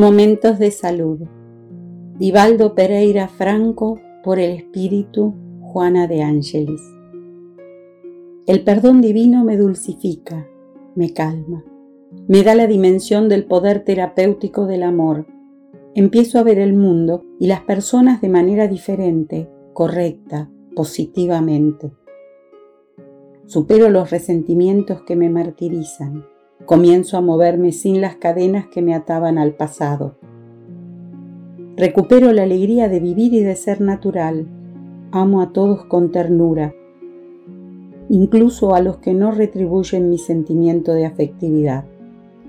Momentos de salud. Divaldo Pereira Franco por el Espíritu Juana de Ángelis. El perdón divino me dulcifica, me calma, me da la dimensión del poder terapéutico del amor. Empiezo a ver el mundo y las personas de manera diferente, correcta, positivamente. Supero los resentimientos que me martirizan Comienzo a moverme sin las cadenas que me ataban al pasado. Recupero la alegría de vivir y de ser natural. Amo a todos con ternura, incluso a los que no retribuyen mi sentimiento de afectividad.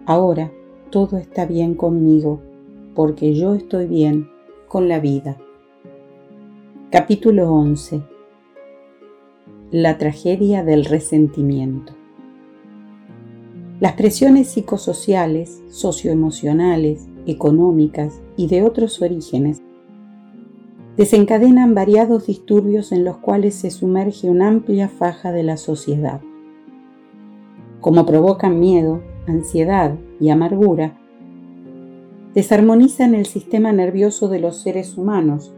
Ahora todo está bien conmigo, porque yo estoy bien con la vida. Capítulo 11 La tragedia del resentimiento. Las presiones psicosociales, socioemocionales, económicas y de otros orígenes desencadenan variados disturbios en los cuales se sumerge una amplia faja de la sociedad. Como provocan miedo, ansiedad y amargura, desarmonizan el sistema nervioso de los seres humanos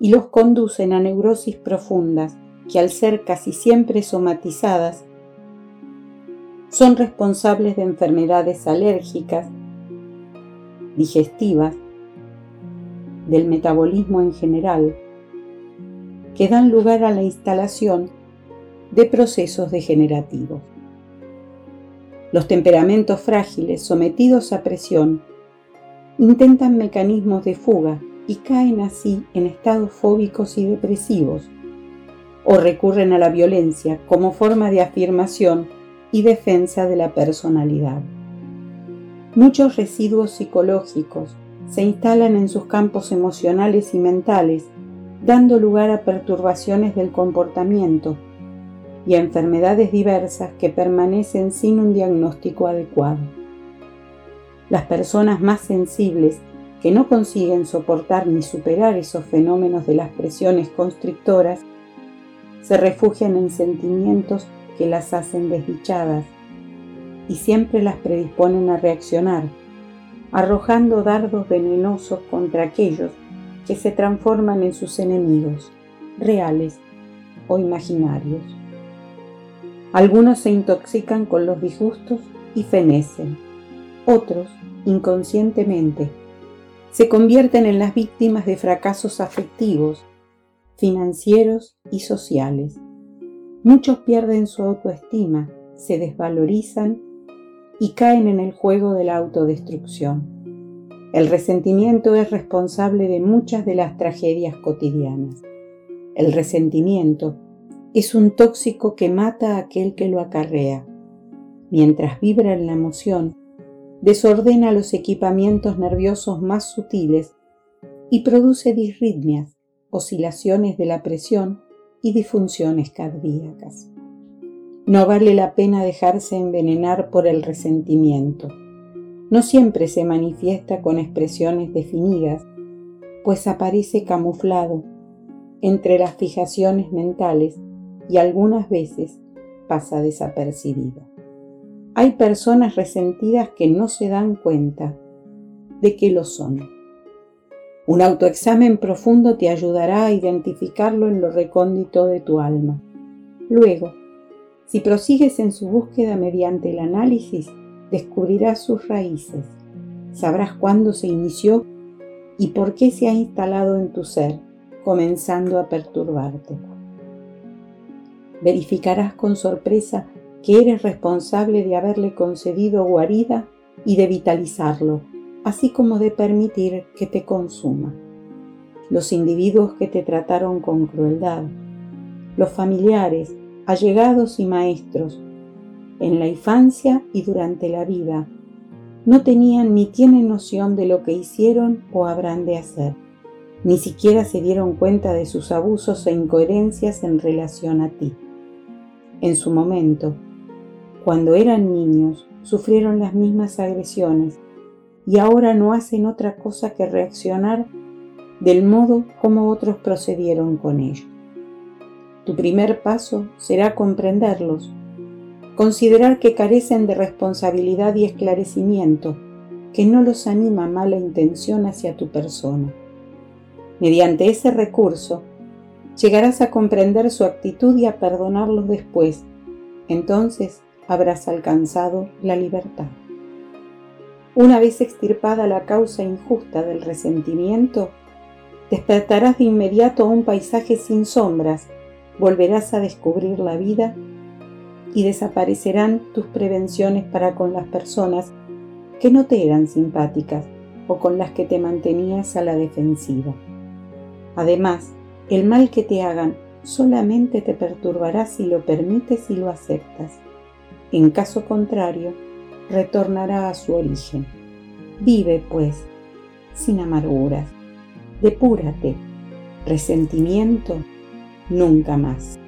y los conducen a neurosis profundas que al ser casi siempre somatizadas son responsables de enfermedades alérgicas, digestivas, del metabolismo en general, que dan lugar a la instalación de procesos degenerativos. Los temperamentos frágiles sometidos a presión intentan mecanismos de fuga y caen así en estados fóbicos y depresivos, o recurren a la violencia como forma de afirmación y defensa de la personalidad. Muchos residuos psicológicos se instalan en sus campos emocionales y mentales, dando lugar a perturbaciones del comportamiento y a enfermedades diversas que permanecen sin un diagnóstico adecuado. Las personas más sensibles que no consiguen soportar ni superar esos fenómenos de las presiones constrictoras se refugian en sentimientos que las hacen desdichadas y siempre las predisponen a reaccionar, arrojando dardos venenosos contra aquellos que se transforman en sus enemigos, reales o imaginarios. Algunos se intoxican con los disgustos y fenecen, otros, inconscientemente, se convierten en las víctimas de fracasos afectivos, financieros y sociales Muchos pierden su autoestima, se desvalorizan y caen en el juego de la autodestrucción. El resentimiento es responsable de muchas de las tragedias cotidianas. El resentimiento es un tóxico que mata a aquel que lo acarrea. Mientras vibra en la emoción, desordena los equipamientos nerviosos más sutiles y produce disritmias, oscilaciones de la presión y disfunciones cardíacas. No vale la pena dejarse envenenar por el resentimiento. No siempre se manifiesta con expresiones definidas, pues aparece camuflado entre las fijaciones mentales y algunas veces pasa desapercibido. Hay personas resentidas que no se dan cuenta de que lo son. Un autoexamen profundo te ayudará a identificarlo en lo recóndito de tu alma. Luego, si prosigues en su búsqueda mediante el análisis, descubrirás sus raíces, sabrás cuándo se inició y por qué se ha instalado en tu ser, comenzando a perturbarte. Verificarás con sorpresa que eres responsable de haberle concedido guarida y de vitalizarlo así como de permitir que te consuma. Los individuos que te trataron con crueldad, los familiares, allegados y maestros, en la infancia y durante la vida, no tenían ni tienen noción de lo que hicieron o habrán de hacer. Ni siquiera se dieron cuenta de sus abusos e incoherencias en relación a ti. En su momento, cuando eran niños, sufrieron las mismas agresiones y ahora no hacen otra cosa que reaccionar del modo como otros procedieron con ellos. Tu primer paso será comprenderlos, considerar que carecen de responsabilidad y esclarecimiento, que no los anima mala intención hacia tu persona. Mediante ese recurso, llegarás a comprender su actitud y a perdonarlos después. Entonces habrás alcanzado la libertad. Una vez extirpada la causa injusta del resentimiento, despertarás de inmediato a un paisaje sin sombras, volverás a descubrir la vida y desaparecerán tus prevenciones para con las personas que no te eran simpáticas o con las que te mantenías a la defensiva. Además, el mal que te hagan solamente te perturbará si lo permites y lo aceptas. En caso contrario, retornará a su origen. Vive, pues, sin amarguras. Depúrate. Resentimiento, nunca más.